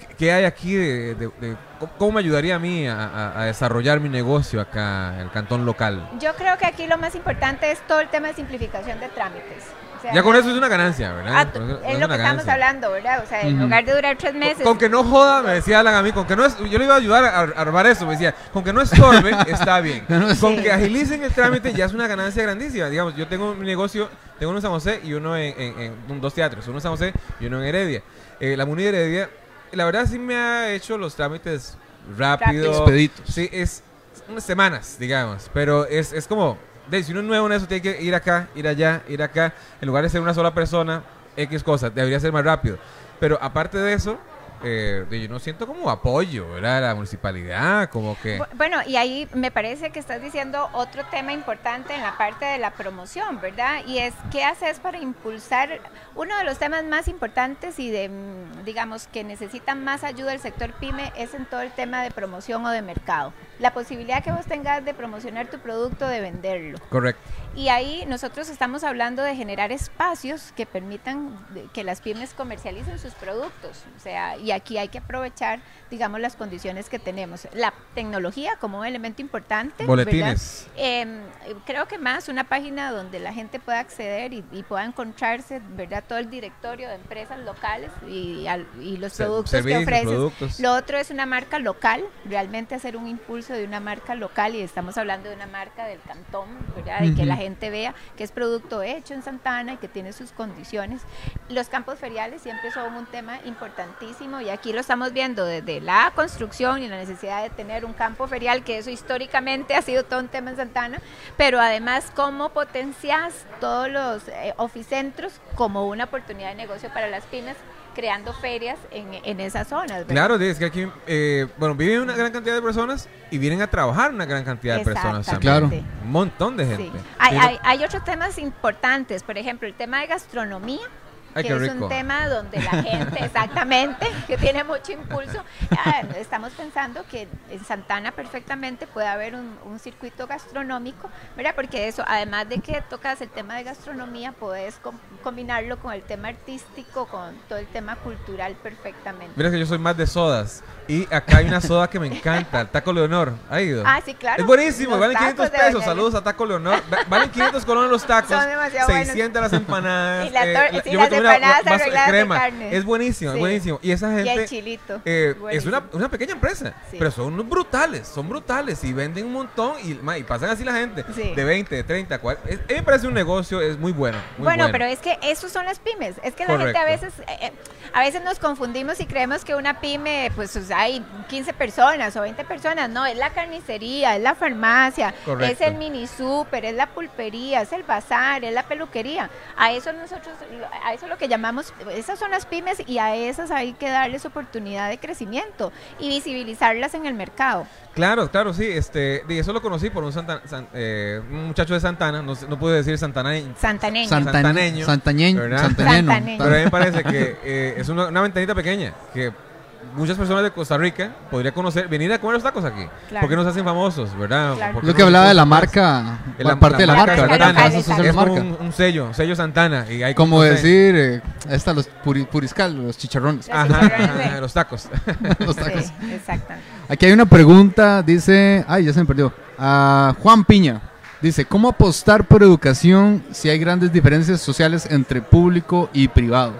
¿qué- ¿qué hay aquí de, de- de- cómo- cómo me ayudaría a mí a, a- a desarrollar mi negocio acá en el cantón local?
Yo creo que aquí lo más importante es todo el tema de simplificación de trámites. Sea,
Ya con eso es una ganancia, ¿verdad?
ah,
Con eso-
es
es
lo que estamos
ganancia.
hablando, ¿verdad? O sea, en
Ujú.
lugar de durar tres meses.
Con que no joda, me decía Alan a mí, con que no es, yo le iba a ayudar a, a armar eso, me decía, con que no estorbe, está bien.
No,
Con
sí.
que agilicen el trámite ya es una ganancia grandísima. Digamos, yo tengo mi negocio, tengo uno en San José y uno en, en- en- un- dos teatros, uno en San José y uno en Heredia. Eh, la Muni de Heredia, la verdad sí me ha hecho los trámites rápido.
Rápido.
Expeditos.
Sí, es unas semanas, digamos, pero es, es como, de, si uno es nuevo en eso, tiene que ir acá, ir allá, ir acá, en lugar de ser una sola persona, X cosas, debería ser más rápido. Pero aparte de eso, eh, yo no siento como apoyo, ¿verdad? La municipalidad, como que...
Bu- Bueno, y ahí me parece que estás diciendo otro tema importante en la parte de la promoción, ¿verdad? Y es qué haces para impulsar uno de los temas más importantes y de, mm, digamos, que necesitan más ayuda el sector pyme es en todo el tema de promoción o de mercado. La posibilidad que vos tengas de promocionar tu producto, de venderlo.
Correcto.
Y ahí nosotros estamos hablando de generar espacios que permitan que las pymes comercialicen sus productos. O sea, y aquí hay que aprovechar, digamos, las condiciones que tenemos. La tecnología como un elemento importante.
Boletines.
Em, creo que más una página donde la gente pueda acceder y, y pueda encontrarse, ¿verdad? Todo el directorio de empresas locales y, y los productos que ofrecen.
productos.
Lo otro es una marca local, realmente hacer un impulso de una marca local y estamos hablando de una marca del cantón, ¿verdad? Y que la. Gente vea que es producto hecho en Santana y que tiene sus condiciones. Los campos feriales siempre son un tema importantísimo y aquí lo estamos viendo desde la construcción y la necesidad de tener un campo ferial, que eso históricamente ha sido todo un tema en Santana, pero además cómo potencias todos los eh, oficentros como una oportunidad de negocio para las pymes creando ferias en, en esas zonas. ¿verdad?
Claro, es que aquí, eh, bueno, viven una gran cantidad de personas y vienen a trabajar una gran cantidad de personas también.
Exactamente.
Un montón de gente.
Sí. Hay, hay, hay otros temas importantes, por ejemplo, el tema de gastronomía.
Ay,
que es
rico.
un tema donde la gente, exactamente, que tiene mucho impulso. Ah, estamos pensando que en Santana perfectamente puede haber un, un circuito gastronómico, ¿verdad? Porque eso, además de que tocas el tema de gastronomía, puedes com- combinarlo con el tema artístico, con todo el tema cultural perfectamente.
Mira que yo soy más de sodas. Y acá hay una soda que me encanta, el Taco Leonor. ¿Ha ido?
Ah, sí, claro.
Es buenísimo, valen
tacos
500
de
pesos. Saludos a Taco Leonor. Va- Valen 500 colones los tacos.
Son demasiado buenos.
600 las empanadas.
Y la
eh,
sí,
yo me
las
tomé una-
empanadas
vaso de
arregladas de
crema.
carne.
Es buenísimo, es buenísimo. Y esa
Y el
gente
chilito.
eh, es una, una pequeña empresa,
Sí.
pero son brutales, son brutales y venden un montón y, ma, y pasan así la gente
Sí.
de 20, de 30, 40. Es- a mí me parece un negocio, es muy bueno. Muy
bueno,
bueno,
pero es que esos son las pymes. Es que la gente a veces, eh, eh, a veces nos confundimos y creemos que una pyme, pues hay 15 personas o 20 personas. No, es la carnicería, es la farmacia,
Correcto.
es el mini super, es la pulpería, es el bazar, es la peluquería. A eso nosotros, a eso lo que llamamos, esas son las pymes y a esas hay que darles oportunidad de crecimiento y visibilizarlas en el mercado.
Claro, claro, sí. Este, y eso lo conocí por un, Santa- San- eh, un muchacho de Santana, no, pude decir Santana,
Santaneño.
Santan-
Santaneño.
Santañeno.
Santañeño.
pero a mí me parece que eh, es una, una ventanita pequeña que muchas personas de Costa Rica podría conocer, venir a comer los tacos aquí.
Claro.
Porque nos hacen famosos, ¿verdad?
Claro.
¿Por qué
Lo
no
que hablaba de la marca,
De la-
parte de la marca,
marca
Eso es
Es como
marca.
un, un sello, un sello Santana. Y hay
Como decir, eh, esta, los puri- puriscal, los chicharrones,
Los
Ajá,
chicharrones
ajá, los tacos.
los tacos.
Sí, exactamente.
Aquí hay una pregunta, dice, ay, ya se me perdió. Juan Piña dice, ¿cómo apostar por educación si hay grandes diferencias sociales entre público y privado?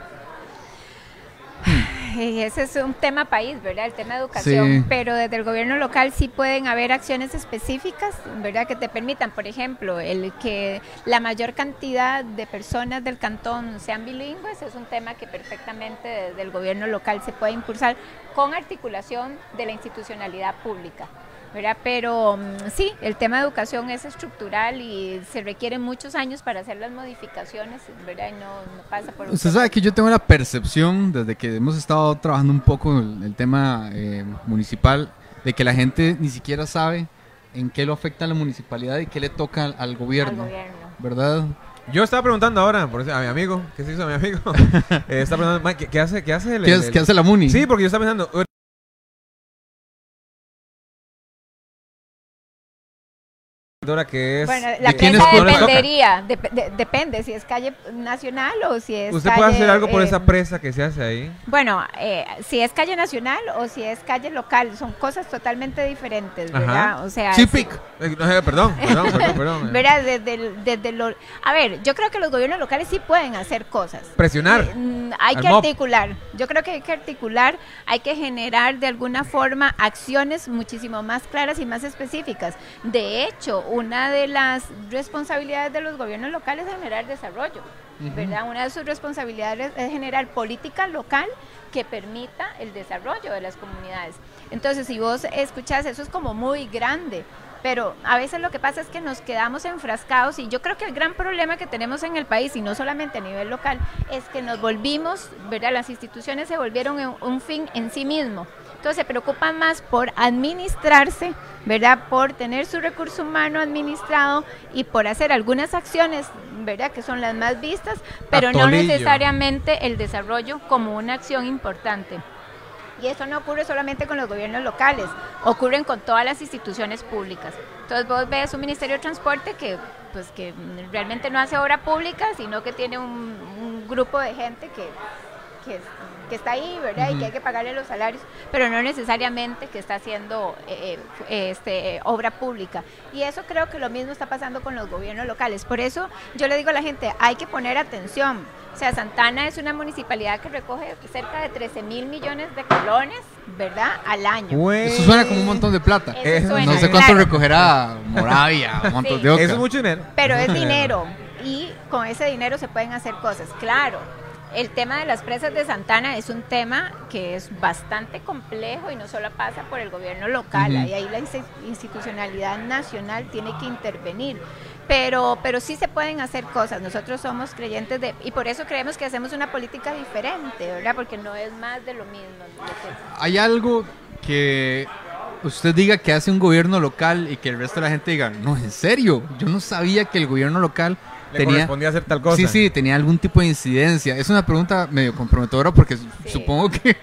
Y Ese es un tema país, ¿verdad? El tema de educación.
Sí.
Pero desde el gobierno local sí pueden haber acciones específicas, ¿verdad? Que te permitan, por ejemplo, el que la mayor cantidad de personas del cantón sean bilingües es un tema que perfectamente desde el gobierno local se puede impulsar con articulación de la institucionalidad pública. ¿Verdad? Pero mm, sí, el tema de educación es estructural y se requieren muchos años para hacer las modificaciones, ¿verdad? Y no, no pasa por...
Usted sabe que yo tengo la percepción, desde que hemos estado trabajando un poco el, el tema eh, municipal, de que la gente ni siquiera sabe en qué lo afecta a la municipalidad y qué le toca al, al
al
gobierno,
gobierno.
¿verdad?
Yo estaba preguntando ahora, por a mi amigo, ¿qué se hizo a mi amigo? Eh, estaba preguntando, "Ma, ¿qué, qué hace, qué hace el,
¿Qué,
el-
es-
el-
qué hace la MUNI?
Sí, porque yo estaba pensando, que es...
Bueno, la
¿De quiénes
presa
no les toca?
dependería, dep- de- depende si es calle nacional o si es
¿Usted
calle,
puede hacer algo por
eh,
esa presa que se hace ahí?
Bueno, eh, si es calle nacional o si es calle local, son cosas totalmente diferentes, ¿verdad?
Ajá.
O sea,
Sí,
si-
pic.
Eh, eh, perdón, perdón, perdón, perdón.
¿verdad? Desde, desde lo, a ver, yo creo que los gobiernos locales sí pueden hacer cosas.
Presionar.
Mm, Hay que
mob.
articular, yo creo que hay que articular, hay que generar de alguna forma acciones muchísimo más claras y más específicas. De hecho, una de las responsabilidades de los gobiernos locales es generar desarrollo, ¿verdad? Una de sus responsabilidades es generar política local que permita el desarrollo de las comunidades. Entonces, si vos escuchás, eso es como muy grande, pero a veces lo que pasa es que nos quedamos enfrascados y yo creo que el gran problema que tenemos en el país, y no solamente a nivel local, es que nos volvimos, ¿verdad? Las instituciones se volvieron un fin en sí mismo. Entonces se preocupan más por administrarse, ¿verdad? Por tener su recurso humano administrado y por hacer algunas acciones, ¿verdad? Que son las más vistas, pero no necesariamente el desarrollo como una acción importante. Y eso no ocurre solamente con los gobiernos locales, ocurren con todas las instituciones públicas. Entonces vos ves un Ministerio de Transporte que pues que realmente no hace obra pública, sino que tiene un, un grupo de gente que, que, que está ahí, ¿verdad? Y que hay que pagarle los salarios, pero no necesariamente que está haciendo eh, eh, este, obra pública. Y eso creo que lo mismo está pasando con los gobiernos locales. Por eso yo le digo a la gente, hay que poner atención. O sea, Santana es una municipalidad que recoge cerca de 13 mil millones de colones, ¿verdad? Al año.
Eso suena como un montón de plata.
Eso
Eh,
suena,
No sé cuánto
claro.
recogerá Moravia, montos
Sí.
de oca.
Eso es mucho dinero.
Pero es dinero y con ese dinero se pueden hacer cosas. Claro, el tema de las presas de Santana es un tema que es bastante complejo y no solo pasa por el gobierno local,
Ujú.
ahí, ahí la insti- institucionalidad nacional tiene que intervenir. Pero, pero sí se pueden hacer cosas. Nosotros somos creyentes de, y por eso creemos que hacemos una política diferente, ¿verdad? Porque no es más de lo mismo. lo que-
¿Hay algo que usted diga que hace un gobierno local y que el resto de la gente diga, no, en serio, yo no sabía que el gobierno local
Le
tenía...
correspondía hacer tal cosa.
Sí, sí, tenía algún tipo de incidencia. Es una pregunta medio comprometedora porque
Sí.
supongo que,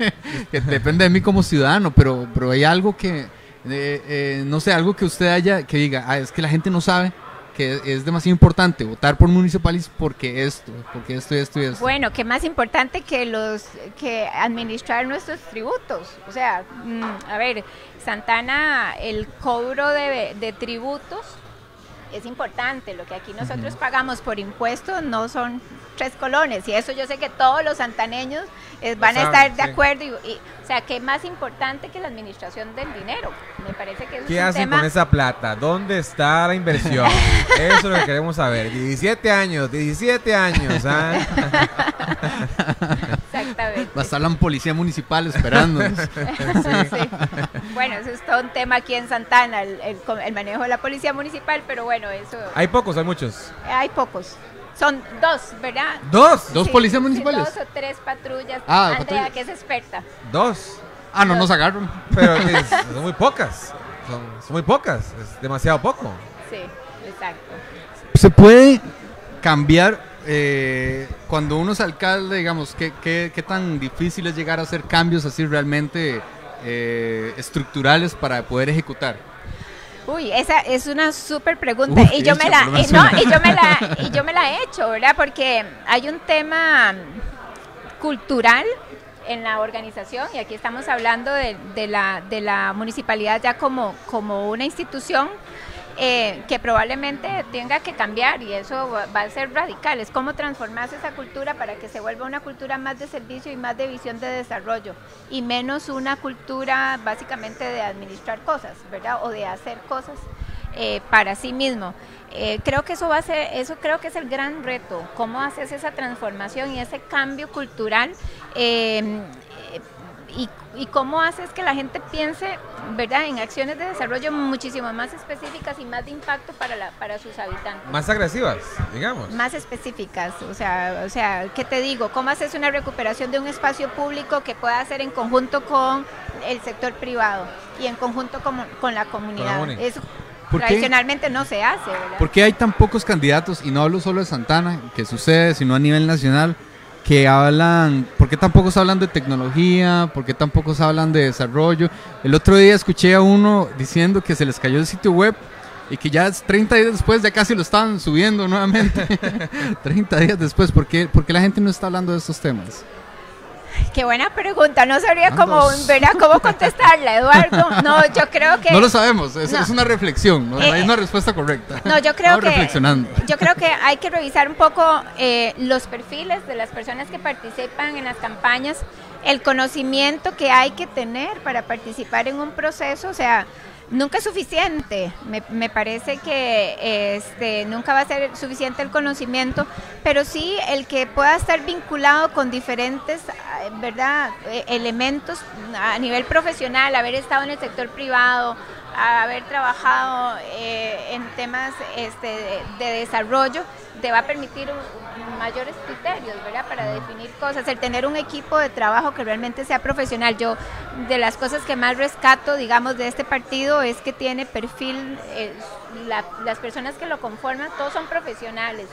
que depende de mí como ciudadano, pero, pero hay algo que, eh, eh, no sé, algo que usted haya, que diga, ah, es que la gente no sabe que es, es demasiado importante votar por municipales porque esto, porque esto y esto y esto.
Bueno, que más importante que los que administrar nuestros tributos. O sea, mm, a ver, Santana, el cobro de, de tributos es importante. Lo que aquí nosotros pagamos por impuestos no son tres colones. Y eso yo sé que todos los santaneños eh, van a estar de
sí.
acuerdo. Y, y, o sea, que es más importante que la administración del dinero. Me parece que eso
¿Qué
es un
hacen
tema
con esa plata? ¿Dónde está la inversión? Eso es lo que queremos saber. 17 años, 17 años. ¿ah?
exactamente.
Va a estar la policía municipal esperándonos.
Sí. Bueno, eso es todo un tema aquí en Santana, el, el co- el manejo de la policía municipal, pero bueno, eso
Hay pocos, hay muchos.
hay pocos. Son dos, ¿verdad?
¿Dos?
¿Dos
Sí,
policías
sí,
municipales?
dos o tres patrullas.
Ah,
Andrea,
patrullas.
que es experta.
Dos.
Ah, no nos agarran.
Pero es- son muy pocas. Son, son muy pocas. Es demasiado poco.
Sí, exacto.
¿Se puede cambiar eh, cuando uno es alcalde, digamos, ¿qué, qué, qué tan difícil es llegar a hacer cambios así realmente eh, estructurales para poder ejecutar?
Uy, esa es una súper pregunta
Uf,
y yo me la no,
una.
y yo me la y yo me la he hecho, ¿verdad? Porque hay un tema cultural en la organización y aquí estamos hablando de, de la de la municipalidad ya como como una institución eh, que probablemente tenga que cambiar y eso va a ser radical. Es cómo transformarse esa cultura para que se vuelva una cultura más de servicio y más de visión de desarrollo y menos una cultura básicamente de administrar cosas, ¿verdad? O de hacer cosas eh, para sí mismo. Eh, creo que eso va a ser, eso creo que es el gran reto, cómo haces esa transformación y ese cambio cultural y, y cómo haces que la gente piense, ¿verdad?, en acciones de desarrollo muchísimo más específicas y más de impacto para, la, para sus habitantes.
Más agresivas, digamos.
Más específicas, o sea, o sea, ¿qué te digo? ¿Cómo haces una recuperación de un espacio público que pueda hacer en conjunto con el sector privado y en conjunto con, con la comunidad?
Con la uni.
Eso tradicionalmente no se hace, ¿verdad?
¿Por qué hay tan pocos candidatos, y no hablo solo de Santana, que sucede, sino a nivel nacional, que hablan, ¿por qué tan pocos hablan de tecnología? ¿Por qué tan pocos hablan de desarrollo? El otro día escuché a uno diciendo que se les cayó el sitio web y que ya 30 días después ya casi lo estaban subiendo nuevamente. 30 días después, ¿por qué, ¿por qué la gente no está hablando de estos temas?
Qué buena pregunta, no sabría cómo, ¿verdad? cómo contestarla, Eduardo. No, yo creo que...
No lo sabemos, es, es una reflexión, no hay
Eh,
una respuesta correcta.
No, yo creo que
reflexionando.
yo creo que hay que revisar un poco eh, los perfiles de las personas que participan en las campañas, el conocimiento que hay que tener para participar en un proceso, o sea, nunca es suficiente. Me, me parece que este nunca va a ser suficiente el conocimiento, pero sí el que pueda estar vinculado con diferentes, ah, verdad, Eh, elementos a nivel profesional, haber estado en el sector privado, a haber trabajado eh, en temas este, de, de desarrollo, te va a permitir mayores criterios. Para definir cosas, el tener un equipo de trabajo que realmente sea profesional. Yo, de las cosas que más rescato, digamos, de este partido es que tiene perfil, eh, la- las personas que lo conforman, todos son profesionales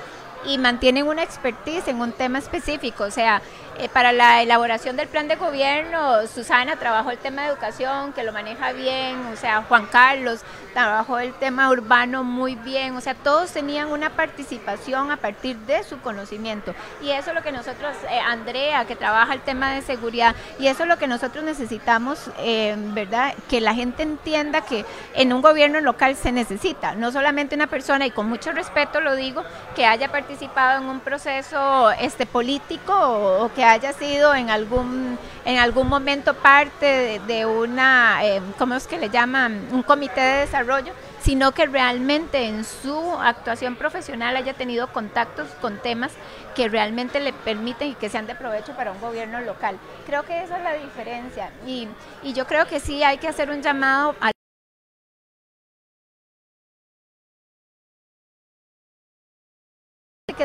y mantienen una expertise en un tema específico. O sea, eh, para la elaboración del plan de gobierno, Susana trabajó el tema de educación, que lo maneja bien, o sea, Juan Carlos trabajó el tema urbano muy bien, o sea, todos tenían una participación a partir de su conocimiento. Y eso es lo que nosotros, eh, Andrea, que trabaja el tema de seguridad, y eso es lo que nosotros necesitamos, eh, ¿verdad? Que la gente entienda que en un gobierno local se necesita, no solamente una persona, y con mucho respeto lo digo, que haya participado en un proceso este político o, o que haya sido en algún en algún momento parte de, una eh, cómo es que le llaman un comité de desarrollo sino que realmente en su actuación profesional haya tenido contactos con temas que realmente le permiten y que sean de provecho para un gobierno local. Creo que esa es la diferencia y, y yo creo que sí hay que hacer un llamado a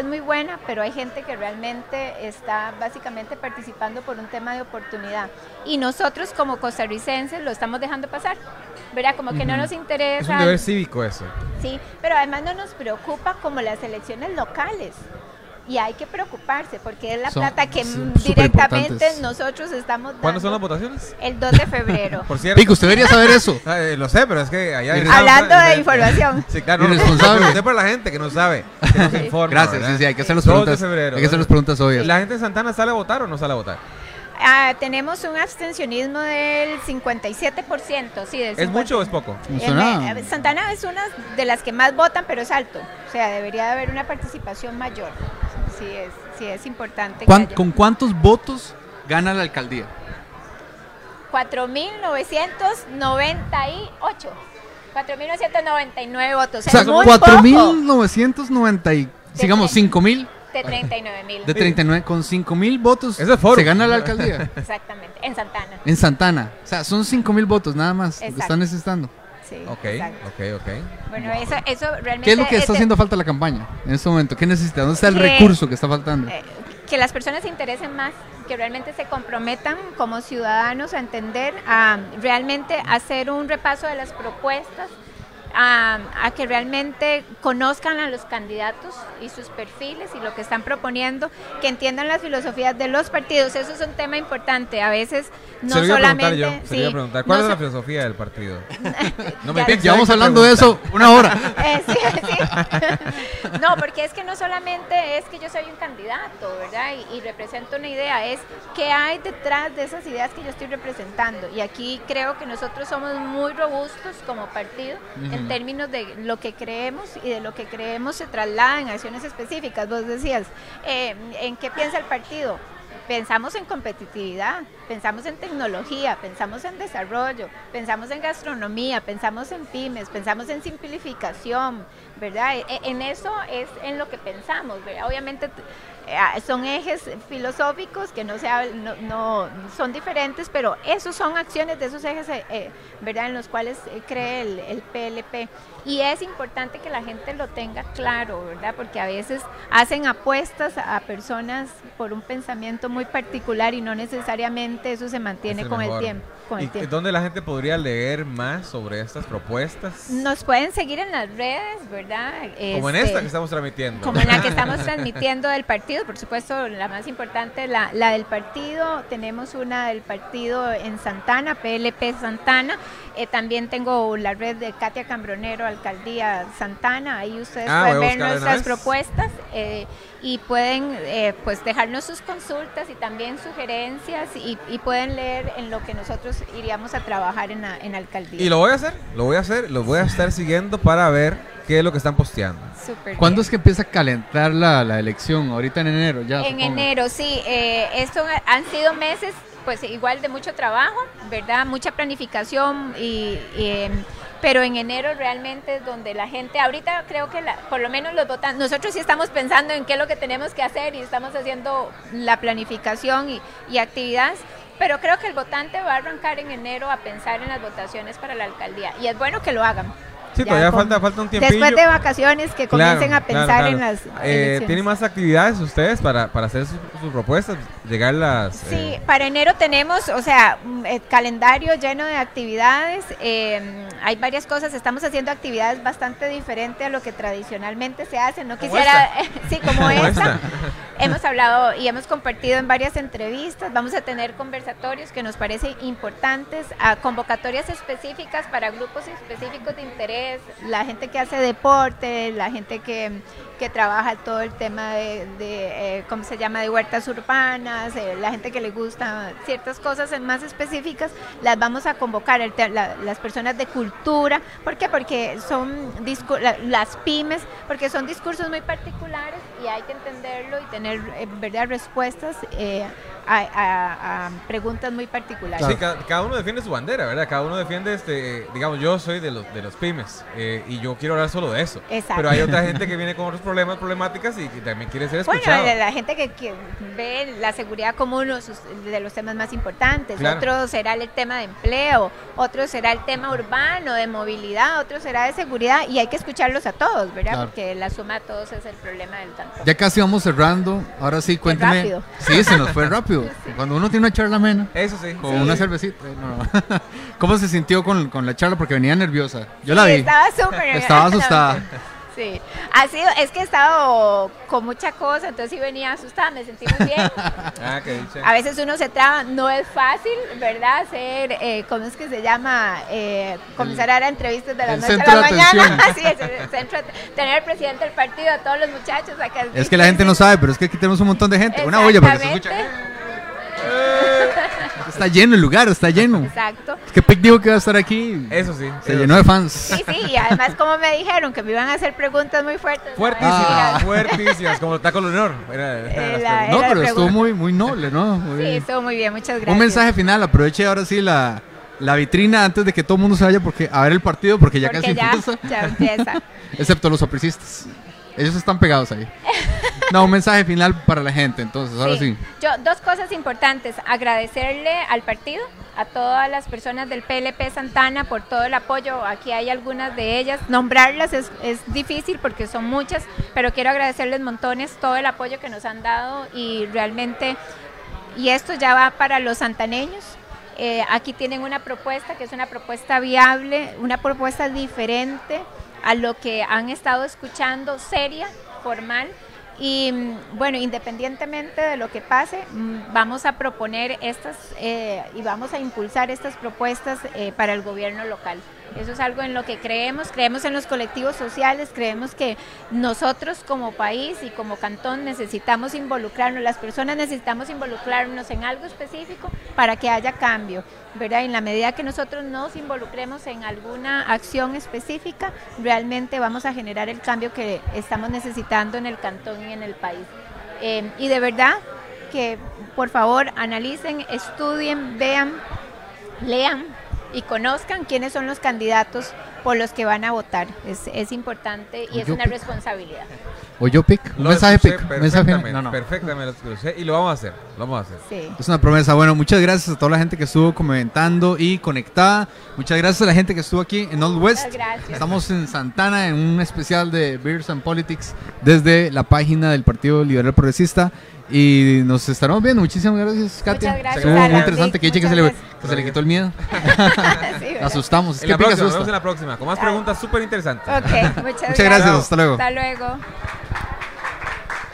es muy buena, pero hay gente que realmente está básicamente participando por un tema de oportunidad. Y nosotros como costarricenses lo estamos dejando pasar. ¿Verdad? Como que no nos interesa.
Es un deber cívico eso.
Sí, pero además no nos preocupa como las elecciones locales. Y hay que preocuparse porque es la
Son-
plata que mm, directamente nosotros estamos dando.
¿Cuándo son las votaciones?
El 2 de febrero.
Por cierto.
Pico, usted debería saber eso.
Ah, eh, lo sé, pero es que allá...
Irre-
Hablando de información.
Sí, claro. no,
Irresponsable.
Lo sé para la gente que no sabe, que no se informa.
Gracias,
¿verdad?
sí, sí, hay que hacer las
2
preguntas.
de febrero.
Hay que hacer las preguntas obvias.
¿La gente en Santana sale a votar o no sale a votar?
Ah, tenemos un abstencionismo del 57%, sí, del
¿Es mucho o es
50.
poco?
No
eh, Santana es una de las que más votan, pero es alto. O sea, debería de haber una participación mayor. Sí es, sí es importante. que
¿Cuán-
haya.
¿Con cuántos votos gana la alcaldía?
4.998. 4.999 votos.
O sea,
es muy poco
4.990 y, digamos, 5.000
de 39.000.
de 39, con 5.000 votos
Eso es foro.
se gana la alcaldía
Exactamente, en Santana.
en Santana. O sea, son 5.000 votos nada más lo que están necesitando.
Sí,
Ok,
exacto.
ok, ok.
Bueno, eso, eso realmente...
¿Qué es lo que está haciendo falta la campaña en este momento? ¿Qué necesita? ¿Dónde está el
Que-
recurso que está faltando?
eh, que las personas se interesen más, que realmente se comprometan como ciudadanos a entender, a realmente hacer un repaso de las propuestas, a, a que realmente conozcan a los candidatos y sus perfiles y lo que están proponiendo, que entiendan las filosofías de los partidos. Eso es un tema importante. A veces no
se
solamente...
yo. Se
sí,
preguntar. ¿Cuál
no
es la
so-
filosofía del partido? No me
Llevamos
que
hablando de eso una hora.
Eh, sí, sí. No, porque es que no solamente es que yo soy un candidato, ¿verdad? Y, y represento una idea, es qué hay detrás de esas ideas que yo estoy representando. Y aquí creo que nosotros somos muy robustos como partido en términos de lo que creemos y de lo que creemos se traslada en acciones específicas. Vos decías, eh, ¿en qué piensa el partido? Pensamos en competitividad, pensamos en tecnología, pensamos en desarrollo, pensamos en gastronomía, pensamos en pymes, pensamos en simplificación, ¿verdad? E- En eso es en lo que pensamos, ¿verdad? Obviamente son ejes filosóficos que no, se no, no- son diferentes, pero esos son acciones de esos ejes, eh, eh, ¿verdad? En los cuales eh, cree el, el PLP. Y es importante que la gente lo tenga claro, ¿verdad? Porque a veces hacen apuestas a personas por un pensamiento muy particular y no necesariamente eso se mantiene con el tiempo. Con el
¿Y
tiempo.
dónde la gente podría leer más sobre estas propuestas?
Nos pueden seguir en las redes, ¿verdad?
Como en
Este,
esta que estamos transmitiendo.
Como en la que estamos transmitiendo del partido, por supuesto, la más importante, la, la del partido. Tenemos una del partido en Santana, PLP Santana. Eh, también tengo la red de Katia Cambronero, Alcaldía Santana. Ahí ustedes
Ah,
pueden ver nuestras propuestas eh, y pueden eh, pues dejarnos sus consultas y también sugerencias y, y pueden leer en lo que nosotros iríamos a trabajar en la, en la alcaldía.
Y lo voy a hacer, lo voy a hacer, lo voy a estar siguiendo para ver qué es lo que están posteando.
Súper
¿Cuándo
bien.
es que empieza a calentar la, la elección? Ahorita en enero, ya.
En
supongo.
enero, sí. Eh, esto han sido meses, pues igual de mucho trabajo, ¿verdad? Mucha planificación y... y, em, pero en enero realmente es donde la gente, ahorita creo que la- por lo menos los votantes, nosotros sí estamos pensando en qué es lo que tenemos que hacer y estamos haciendo la planificación y, y actividades, pero creo que el votante va a arrancar en enero a pensar en las votaciones para la alcaldía y es bueno que lo hagan.
Sí,
Ya
todavía
con-
falta, falta un tiempillo.
Después de vacaciones que
Claro,
comiencen a pensar
claro.
en las...
Eh. ¿Tienen más actividades ustedes para, para hacer sus, sus propuestas? Llegarlas.
Sí,
eh,
para enero tenemos, o sea, mm, el calendario lleno de actividades. eh, hay varias cosas. Estamos haciendo actividades bastante diferentes a lo que tradicionalmente se hace. No quisiera, sí, como,
Como
esta.
esta.
Hemos hablado y hemos compartido en varias entrevistas. Vamos a tener conversatorios que nos parecen importantes, convocatorias específicas para grupos específicos de interés, la gente que hace deporte, la gente que, que trabaja todo el tema de, eh, ¿cómo se llama?, de huertas urbanas, eh, la gente que le gusta ciertas cosas más específicas, las vamos a convocar, las personas de cultura. ¿Por qué? Porque son la- las pymes, porque son discursos muy particulares y hay que entenderlo y tener, eh, ¿verdad?, respuestas eh, a, a- a preguntas muy particulares.
Sí, cada, cada uno defiende su bandera, ¿verdad? Cada uno defiende, este, digamos, yo soy de los, de los pymes eh, y yo quiero hablar solo de eso.
Exacto.
Pero hay otra gente que viene con otros problemas, problemáticas y, que también quiere ser
Bueno,
escuchado.
de la gente que, que ve la seguridad como uno de sus- de los temas más importantes,
Claro.
otro será el tema de empleo, otro será el tema urbano, de movilidad, otro será de seguridad y hay que escucharlos a todos, ¿verdad?
Claro.
Porque la suma de todos es el problema del tanto.
Ya casi vamos cerrando. Ahora sí, cuénteme.
rápido.
Sí, se nos fue rápido. Cuando uno tiene una charla amena,
Eso sí.
con
sí.
una cervecita. eh, no. ¿Cómo se sintió con, con la charla? Porque venía nerviosa. Yo la vi.
Estaba súper.
Estaba asustada.
Sí, ha sido, es que he estado con mucha cosa, entonces sí venía asustada, me sentí muy bien.
Ah, qué.
A veces uno se traba, no es fácil, ¿verdad? Hacer, eh, ¿cómo es que se llama? Eh, comenzar a dar entrevistas de la
el
noche a
centro
la
de
mañana. Así es, el centro de- tener el presidente del partido, a todos los muchachos acá.
Es que la gente no sabe, pero es que aquí tenemos un montón de gente. Una olla para que se escuche. Está lleno el lugar, está lleno.
Exacto.
Es que Pic dijo que iba a estar aquí.
Eso sí.
Se
eso
llenó de fans.
Sí, sí, y además como me dijeron que me iban a hacer preguntas muy fuertes. ¿no?
Fuertísimas,
Ah.
fuertísimas, como las
la-
preguntas.
No, pero estuvo muy, muy noble, ¿no? Muy
Sí,
bien.
estuvo muy bien, muchas gracias.
Un mensaje final, aproveche ahora sí la, la vitrina antes de que todo el mundo se vaya porque, a ver el partido porque ya
Porque
casi
ya,
empieza.
ya empieza.
Excepto los opricistas. Ellos están pegados ahí. No, un mensaje final para la gente, entonces, ahora sí.
Yo, dos cosas importantes. Agradecerle al partido, a todas las personas del PLP Santana por todo el apoyo. Aquí hay algunas de ellas. Nombrarlas es, es difícil porque son muchas, pero quiero agradecerles montones todo el apoyo que nos han dado y realmente, y esto ya va para los santaneños. Eh, aquí tienen una propuesta que es una propuesta viable, una propuesta diferente a lo que han estado escuchando, seria, formal. Y mm, bueno, independientemente de lo que pase, mm, vamos a proponer estas eh, y vamos a impulsar estas propuestas eh, para el gobierno local. Eso es algo en lo que creemos, creemos en los colectivos sociales, creemos que nosotros como país y como cantón necesitamos involucrarnos, las personas necesitamos involucrarnos en algo específico para que haya cambio, ¿verdad? En la medida que nosotros nos involucremos en alguna acción específica, realmente vamos a generar el cambio que estamos necesitando en el cantón y en el país. Eh, y de verdad que por favor analicen, estudien, vean, lean y conozcan quiénes son los candidatos por los que van a votar. Es, es importante y es una responsabilidad.
Oyopic, un
lo
mensaje pic.
Perfectamente,
no,
perfectamente lo y lo vamos a hacer. Lo vamos a hacer.
Sí.
Es una promesa. Bueno, muchas gracias a toda la gente que estuvo comentando y conectada. Muchas gracias a la gente que estuvo aquí en Old West.
Gracias.
Estamos en Santana en un especial de Beers and Politics desde la página del Partido Liberal Progresista y nos estaremos viendo. Muchísimas gracias, Katia.
Muchas gracias.
muy interesante que, que se, le, quitó el miedo. Asustamos. Es que
la próxima,
asusta.
nos vemos en la próxima con más preguntas ah. súper interesantes.
Ok, muchas,
muchas gracias. Hasta luego.
Hasta luego.